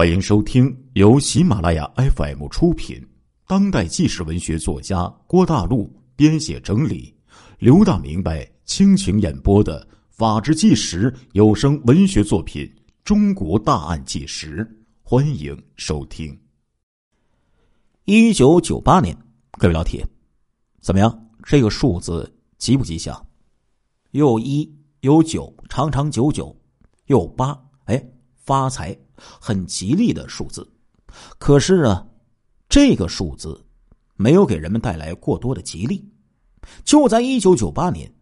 欢迎收听由喜马拉雅 FM 出品、当代纪实文学作家郭大陆编写整理、刘大明白倾情演播的《法制纪实》有声文学作品《中国大案纪实》，欢迎收听。一九九八年，各位老铁，怎么样？这个数字吉不吉祥？又一有九，长长久久；又八，哎，发财。很吉利的数字，可是啊，这个数字没有给人们带来过多的吉利。就在一九九八年，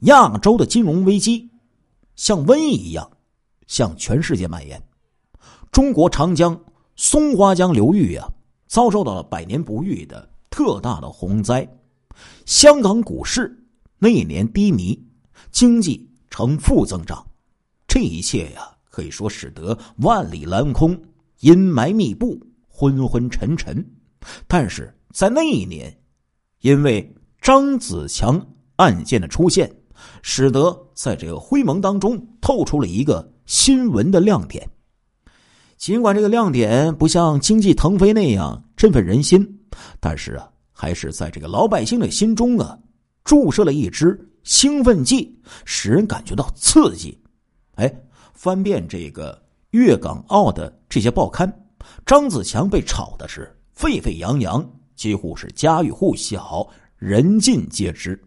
亚洲的金融危机像瘟疫一样向全世界蔓延。中国长江松花江流域呀，遭受到了百年不遇的特大的洪灾。香港股市那一年低迷，经济呈负增长。这一切呀。可以说，使得万里蓝空，阴霾密布，昏昏沉沉。但是在那一年，因为张子强案件的出现，使得在这个灰蒙当中透出了一个新闻的亮点。尽管这个亮点不像经济腾飞那样振奋人心，但是啊，还是在这个老百姓的心中啊，注射了一支兴奋剂，使人感觉到刺激。哎。翻遍这个粤港澳的这些报刊，张子强被炒的是沸沸扬扬，几乎是家喻户晓，人尽皆知。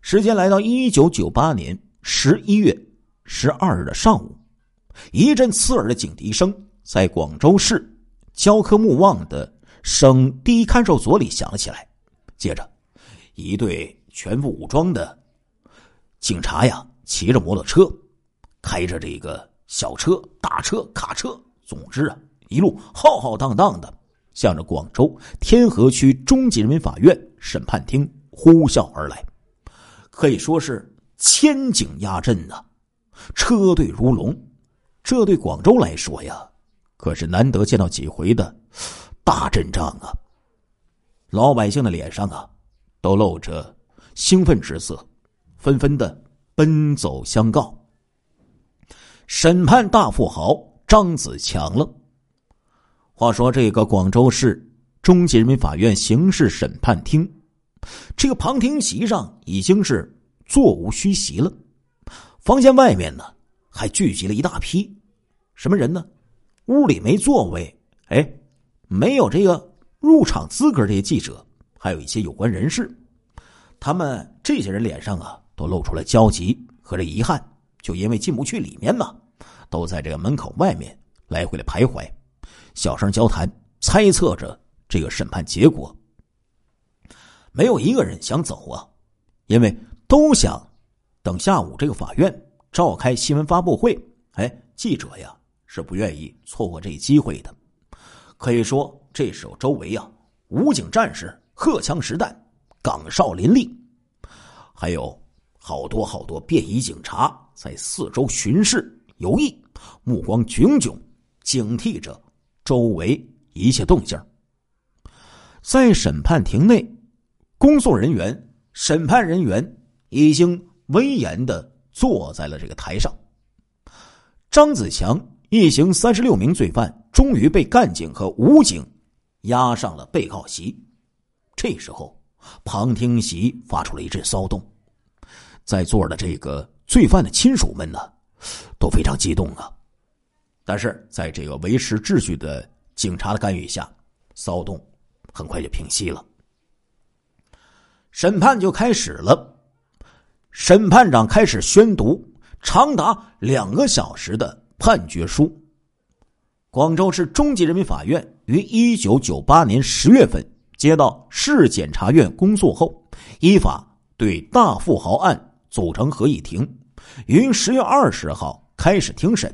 时间来到一九九八年十一月十二日的上午，一阵刺耳的警笛声在广州市教科木望的省第一看守所里响了起来。接着，一队全副武装的警察呀，骑着摩托车。开着这个小车、大车、卡车，总之啊，一路浩浩荡荡的，向着广州天河区中级人民法院审判厅呼啸而来，可以说是千警压阵呐，车队如龙。这对广州来说呀，可是难得见到几回的大阵仗啊！老百姓的脸上啊，都露着兴奋之色，纷纷的奔走相告。审判大富豪张子强了。话说，这个广州市中级人民法院刑事审判厅，这个旁听席上已经是座无虚席了。房间外面呢，还聚集了一大批什么人呢？屋里没座位，哎，没有这个入场资格。这些记者，还有一些有关人士，他们这些人脸上啊，都露出了焦急和这遗憾。就因为进不去里面嘛，都在这个门口外面来回的徘徊，小声交谈，猜测着这个审判结果。没有一个人想走啊，因为都想等下午这个法院召开新闻发布会。哎，记者呀是不愿意错过这一机会的。可以说，这时候周围啊，武警战士荷枪实弹，岗哨林立，还有。好多好多便衣警察在四周巡视游弋，目光炯炯，警惕着周围一切动静。在审判庭内，公诉人员、审判人员已经威严的坐在了这个台上。张子强一行三十六名罪犯终于被干警和武警押上了被告席。这时候，旁听席发出了一阵骚动。在座的这个罪犯的亲属们呢，都非常激动啊。但是在这个维持秩序的警察的干预下，骚动很快就平息了。审判就开始了，审判长开始宣读长达两个小时的判决书。广州市中级人民法院于一九九八年十月份接到市检察院公诉后，依法对大富豪案。组成合议庭，于十月二十号开始庭审。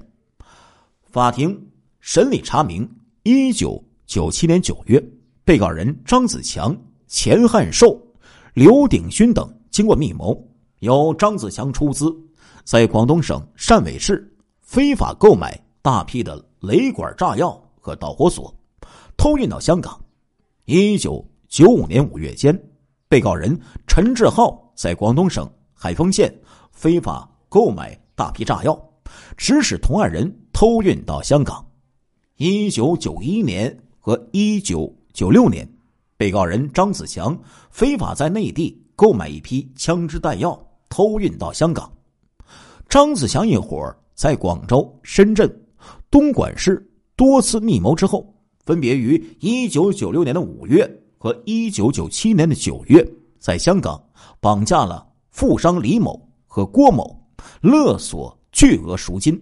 法庭审理查明：一九九七年九月，被告人张子强、钱汉寿、刘鼎勋等经过密谋，由张子强出资，在广东省汕尾市非法购买大批的雷管炸药和导火索，偷运到香港。一九九五年五月间，被告人陈志浩在广东省。海丰县非法购买大批炸药，指使同案人偷运到香港。一九九一年和一九九六年，被告人张子强非法在内地购买一批枪支弹药，偷运到香港。张子强一伙在广州、深圳、东莞市多次密谋之后，分别于一九九六年的五月和一九九七年的九月，在香港绑架了富商李某和郭某，勒索巨额赎金。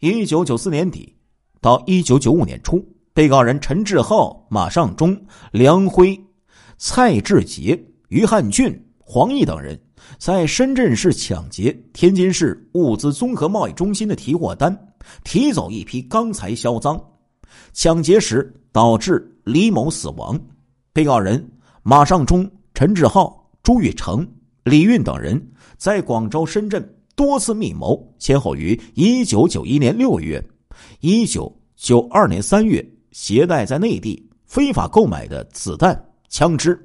一九九四年底到一九九五年初，被告人陈志浩、马尚忠、梁辉、蔡志杰、于汉俊、黄毅等人。在深圳市抢劫天津市物资综合贸易中心的提货单，提走一批钢材销赃。抢劫时导致李某死亡。被告人马尚忠、陈志浩、朱玉成、李运等人在广州、深圳多次密谋，先后于一九九一年六月、一九九二年三月携带在内地非法购买的子弹、枪支，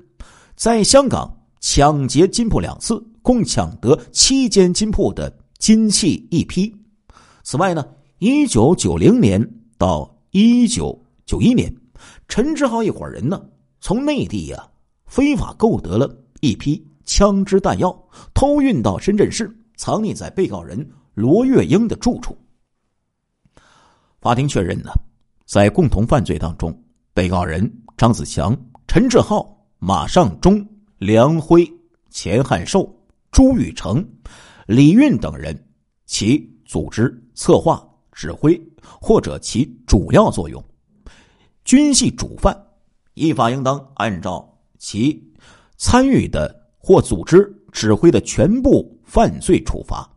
在香港抢劫金铺两次。共抢得七间金铺的金器一批。此外呢，一九九零年到一九九一年，陈志豪一伙人呢，从内地呀非法购得了一批枪支弹药，偷运到深圳市，藏匿在被告人罗月英的住处。法庭确认呢，在共同犯罪当中，被告人张子强、陈志浩、马尚忠、梁辉、钱汉寿。朱玉成、李运等人，其组织、策划、指挥或者其主要作用，均系主犯，依法应当按照其参与的或组织、指挥的全部犯罪处罚。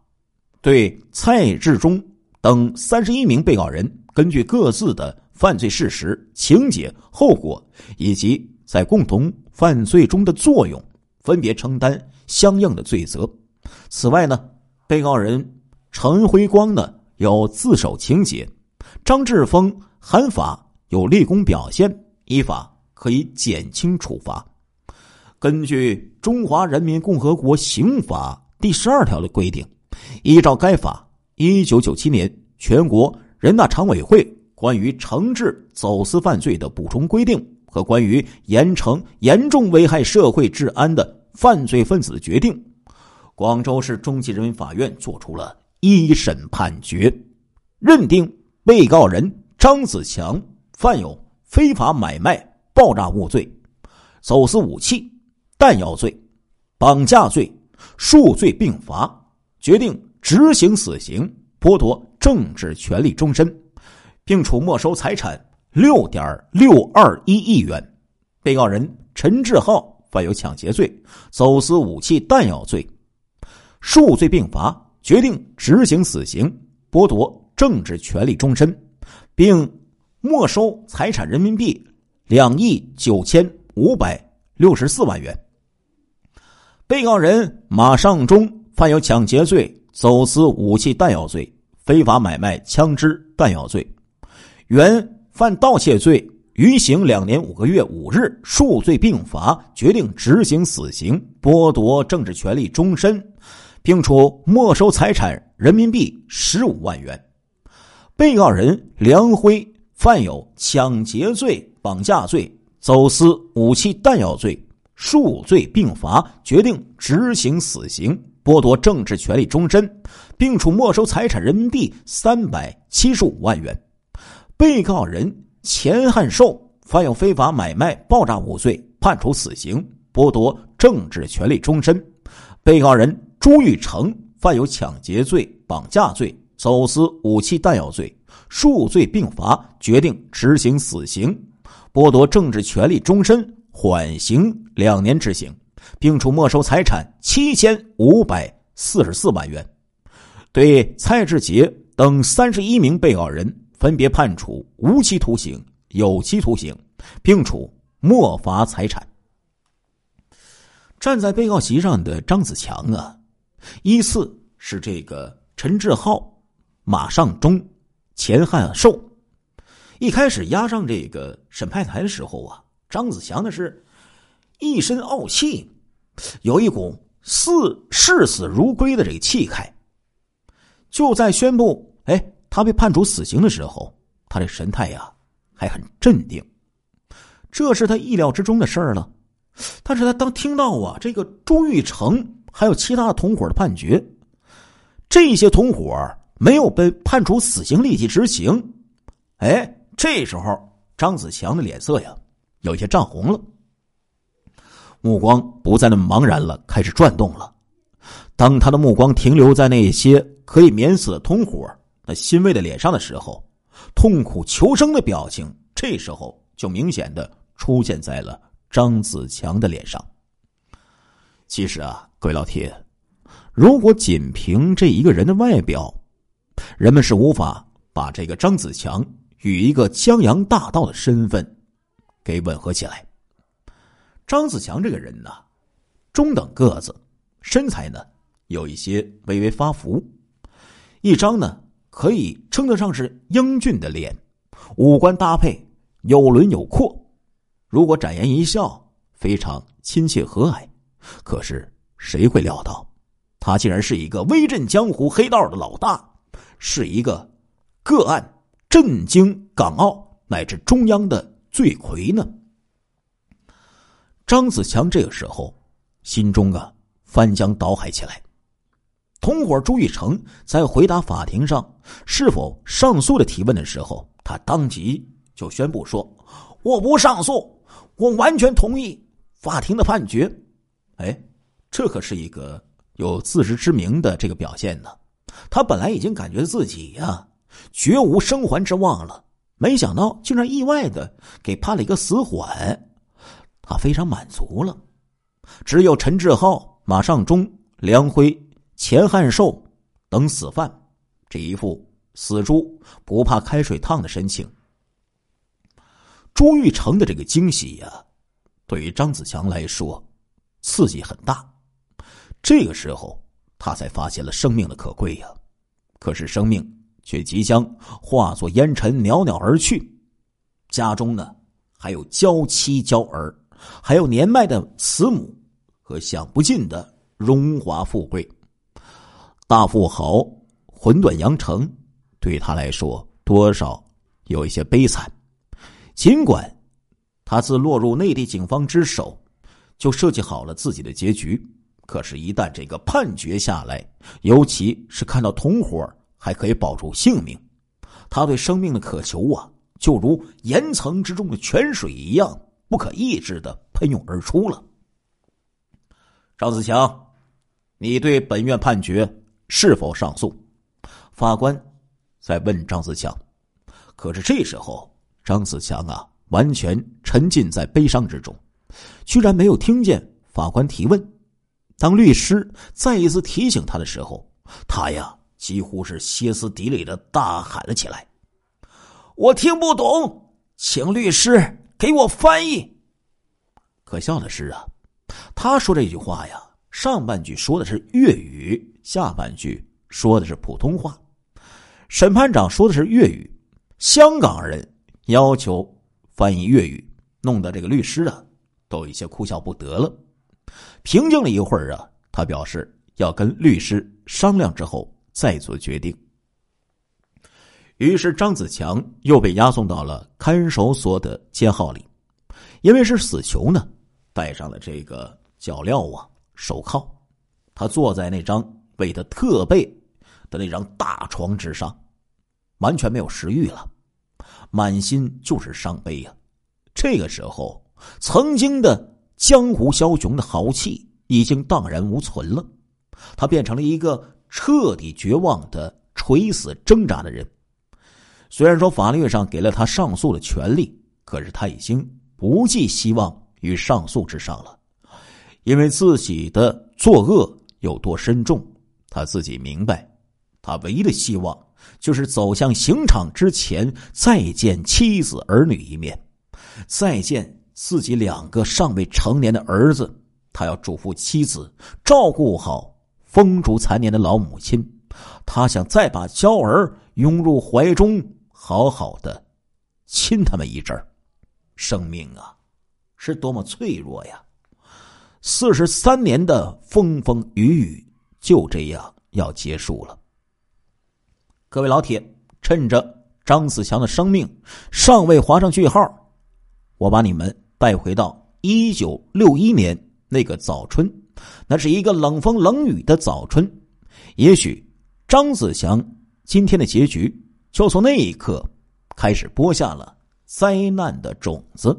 对蔡志忠等三十一名被告人，根据各自的犯罪事实、情节、后果以及在共同犯罪中的作用，分别承担。相应的罪责。此外呢，被告人陈辉光呢有自首情节，张志峰韩法有立功表现，依法可以减轻处罚。根据《中华人民共和国刑法》第十二条的规定，依照该法，一九九七年全国人大常委会关于惩治走私犯罪的补充规定和关于严惩严重危害社会治安的。犯罪分子的决定，广州市中级人民法院作出了一审判决，认定被告人张子强犯有非法买卖爆炸物罪、走私武器、弹药罪、绑架罪，数罪并罚，决定执行死刑，剥夺政治权利终身，并处没收财产六点六二一亿元。被告人陈志浩。犯有抢劫罪、走私武器弹药罪，数罪并罚，决定执行死刑，剥夺政治权利终身，并没收财产人民币两亿九千五百六十四万元。被告人马尚忠犯有抢劫罪、走私武器弹药罪、非法买卖枪支弹药罪，原犯盗窃罪。余刑两年五个月五日，数罪并罚，决定执行死刑，剥夺政治权利终身，并处没收财产人民币十五万元。被告人梁辉犯有抢劫罪、绑架罪、走私武器弹药罪，数罪并罚，决定执行死刑，剥夺政治权利终身，并处没收财产人民币三百七十五万元。被告人。钱汉寿犯有非法买卖爆炸物罪，判处死刑，剥夺政治权利终身。被告人朱玉成犯有抢劫罪、绑架罪、走私武器弹药罪，数罪并罚，决定执行死刑，剥夺政治权利终身，缓刑两年执行，并处没收财产七千五百四十四万元。对蔡志杰等三十一名被告人。分别判处无期徒刑、有期徒刑，并处没罚财产。站在被告席上的张子强啊，依次是这个陈志浩、马尚忠、钱汉寿。一开始押上这个审判台的时候啊，张子强那是一身傲气，有一股视视死如归的这个气概。就在宣布哎。他被判处死刑的时候，他的神态呀还很镇定，这是他意料之中的事儿了。但是他当听到啊这个朱玉成还有其他同伙的判决，这些同伙没有被判处死刑立即执行，哎，这时候张子强的脸色呀有些涨红了，目光不再那么茫然了，开始转动了。当他的目光停留在那些可以免死的同伙那欣慰的脸上的时候，痛苦求生的表情这时候就明显的出现在了张子强的脸上。其实啊，各位老铁，如果仅凭这一个人的外表，人们是无法把这个张子强与一个江洋大盗的身份给吻合起来。张子强这个人呢，中等个子，身材呢。有一些微微发福，一张呢可以称得上是英俊的脸，五官搭配有轮有廓，如果展颜一笑，非常亲切和蔼。可是谁会料到，他竟然是一个威震江湖黑道的老大，是一个个案震惊港澳乃至中央的罪魁呢？张子强这个时候心中啊翻江倒海起来。同伙朱玉成在回答法庭上是否上诉的提问的时候，他当即就宣布说：“我不上诉，我完全同意法庭的判决。”哎，这可是一个有自知之明的这个表现呢。他本来已经感觉自己呀绝无生还之望了，没想到竟然意外的给判了一个死缓，他非常满足了。只有陈志浩、马尚忠、梁辉。钱汉寿等死犯，这一副死猪不怕开水烫的神情。朱玉成的这个惊喜呀，对于张子强来说刺激很大。这个时候，他才发现了生命的可贵呀。可是生命却即将化作烟尘，袅袅而去。家中呢，还有娇妻娇儿，还有年迈的慈母和享不尽的荣华富贵。大富豪魂断阳城，对他来说多少有一些悲惨。尽管他自落入内地警方之手，就设计好了自己的结局，可是，一旦这个判决下来，尤其是看到同伙还可以保住性命，他对生命的渴求啊，就如岩层之中的泉水一样，不可抑制的喷涌而出了。张子强，你对本院判决？是否上诉？法官在问张子强。可是这时候，张子强啊，完全沉浸在悲伤之中，居然没有听见法官提问。当律师再一次提醒他的时候，他呀，几乎是歇斯底里的大喊了起来：“我听不懂，请律师给我翻译。”可笑的是啊，他说这句话呀，上半句说的是粤语。下半句说的是普通话，审判长说的是粤语，香港人要求翻译粤语，弄得这个律师啊都有一些哭笑不得了。平静了一会儿啊，他表示要跟律师商量之后再做决定。于是张子强又被押送到了看守所的监号里，因为是死囚呢，戴上了这个脚镣啊手铐，他坐在那张。为他特备的那张大床之上，完全没有食欲了，满心就是伤悲呀。这个时候，曾经的江湖枭雄的豪气已经荡然无存了，他变成了一个彻底绝望的垂死挣扎的人。虽然说法律上给了他上诉的权利，可是他已经不寄希望于上诉之上了，因为自己的作恶有多深重。他自己明白，他唯一的希望就是走向刑场之前再见妻子儿女一面，再见自己两个尚未成年的儿子。他要嘱咐妻子照顾好风烛残年的老母亲，他想再把娇儿拥入怀中，好好的亲他们一阵儿。生命啊，是多么脆弱呀！四十三年的风风雨雨。就这样要结束了。各位老铁，趁着张子强的生命尚未划上句号，我把你们带回到一九六一年那个早春，那是一个冷风冷雨的早春。也许张子强今天的结局就从那一刻开始播下了灾难的种子。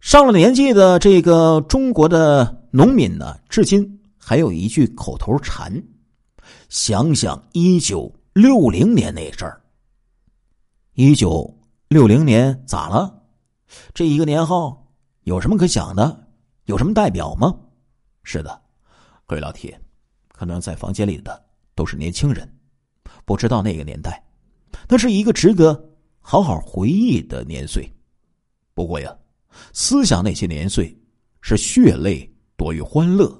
上了年纪的这个中国的农民呢，至今还有一句口头禅：“想想一九六零年那阵儿。”一九六零年咋了？这一个年号有什么可想的？有什么代表吗？是的，各位老铁，可能在房间里的都是年轻人，不知道那个年代，那是一个值得好好回忆的年岁。不过呀。思想那些年岁，是血泪多于欢乐，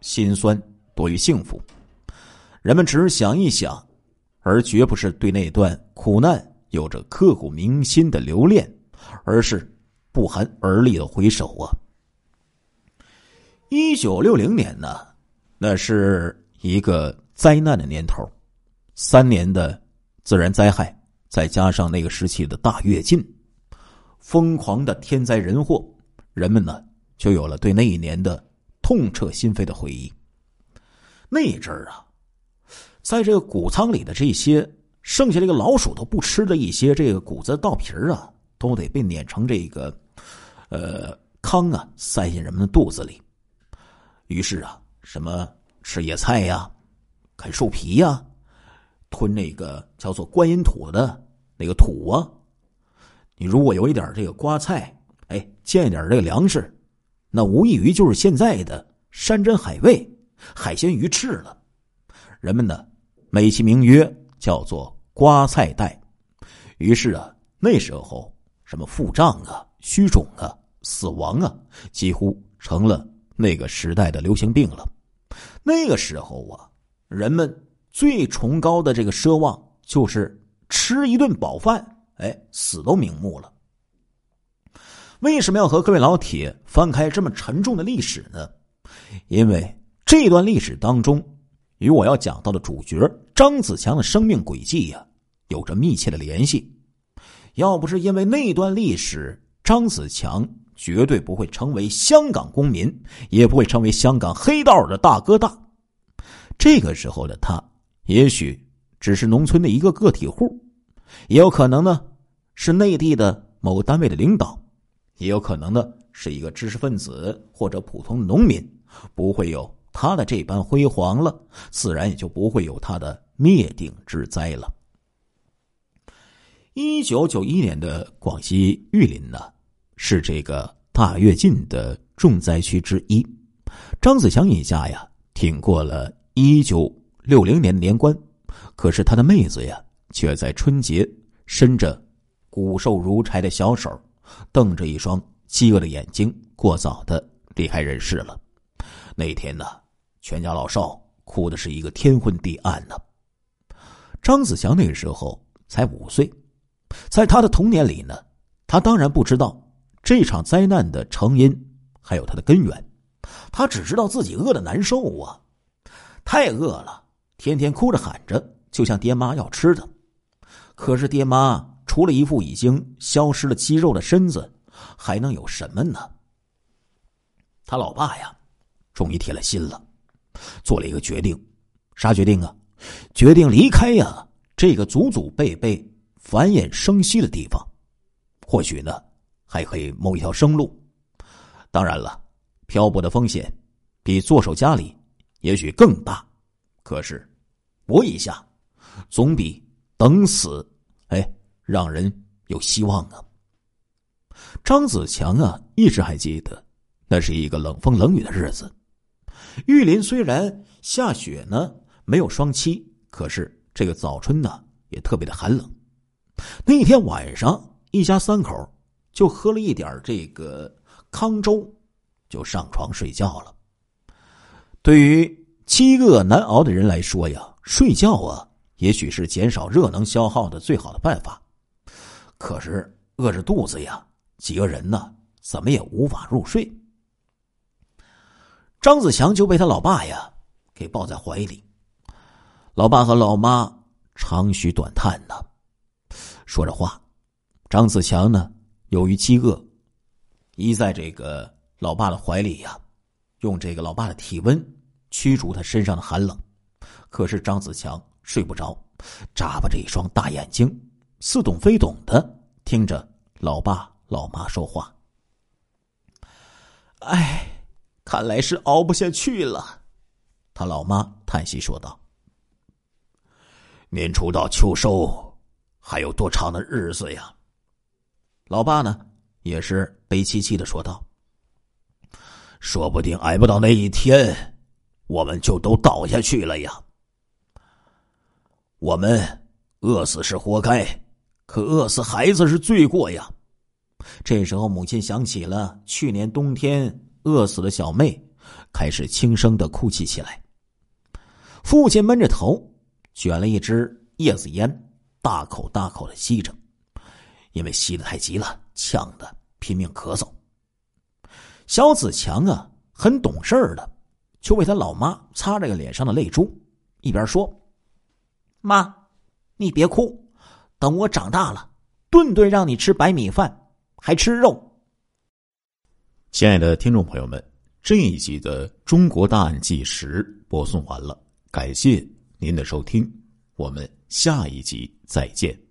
心酸多于幸福。人们只是想一想，而绝不是对那段苦难有着刻骨铭心的留恋，而是不寒而栗的回首啊！一九六零年呢，那是一个灾难的年头，三年的自然灾害，再加上那个时期的大跃进。疯狂的天灾人祸，人们呢就有了对那一年的痛彻心扉的回忆。那阵儿啊，在这个谷仓里的这些剩下这个老鼠都不吃的一些这个谷子稻皮儿啊，都得被碾成这个呃糠啊，塞进人们的肚子里。于是啊，什么吃野菜呀，啃树皮呀，吞那个叫做观音土的那个土啊。你如果有一点这个瓜菜，哎，见一点这个粮食，那无异于就是现在的山珍海味、海鲜鱼翅了。人们呢，美其名曰叫做瓜菜袋。于是啊，那时候什么腹胀啊、虚肿啊、死亡啊，几乎成了那个时代的流行病了。那个时候啊，人们最崇高的这个奢望就是吃一顿饱饭。哎，死都瞑目了。为什么要和各位老铁翻开这么沉重的历史呢？因为这段历史当中，与我要讲到的主角张子强的生命轨迹呀，有着密切的联系。要不是因为那段历史，张子强绝对不会成为香港公民，也不会成为香港黑道的大哥大。这个时候的他，也许只是农村的一个个体户。也有可能呢，是内地的某单位的领导，也有可能呢是一个知识分子或者普通农民，不会有他的这般辉煌了，自然也就不会有他的灭顶之灾了。一九九一年的广西玉林呢，是这个大跃进的重灾区之一。张子强一家呀，挺过了一九六零年年关，可是他的妹子呀。却在春节伸着骨瘦如柴的小手，瞪着一双饥饿的眼睛，过早的离开人世了。那天呢，全家老少哭的是一个天昏地暗呢。张子强那个时候才五岁，在他的童年里呢，他当然不知道这场灾难的成因，还有它的根源。他只知道自己饿的难受啊，太饿了，天天哭着喊着，就向爹妈要吃的。可是爹妈除了一副已经消失了肌肉的身子，还能有什么呢？他老爸呀，终于铁了心了，做了一个决定，啥决定啊？决定离开呀这个祖祖辈辈繁衍生息的地方，或许呢还可以谋一条生路。当然了，漂泊的风险比坐守家里也许更大，可是搏一下，总比。等死，哎，让人有希望啊！张子强啊，一直还记得，那是一个冷风冷雨的日子。玉林虽然下雪呢，没有霜期，可是这个早春呢，也特别的寒冷。那天晚上，一家三口就喝了一点这个糠粥，就上床睡觉了。对于饥饿难熬的人来说呀，睡觉啊。也许是减少热能消耗的最好的办法，可是饿着肚子呀，几个人呢，怎么也无法入睡。张子强就被他老爸呀给抱在怀里，老爸和老妈长吁短叹呢。说着话，张子强呢，由于饥饿，依在这个老爸的怀里呀，用这个老爸的体温驱逐他身上的寒冷。可是张子强睡不着，眨巴着一双大眼睛，似懂非懂的听着老爸老妈说话。哎，看来是熬不下去了，他老妈叹息说道。年初到秋收，还有多长的日子呀？老爸呢，也是悲戚戚的说道。说不定挨不到那一天，我们就都倒下去了呀。我们饿死是活该，可饿死孩子是罪过呀。这时候，母亲想起了去年冬天饿死的小妹，开始轻声的哭泣起来。父亲闷着头，卷了一支叶子烟，大口大口的吸着，因为吸的太急了，呛得拼命咳嗽。肖子强啊，很懂事的，就为他老妈擦着个脸上的泪珠，一边说：“妈，你别哭，等我长大了，顿顿让你吃白米饭。”还吃肉。亲爱的听众朋友们，这一集的《中国大案纪实》播送完了，感谢您的收听，我们下一集再见。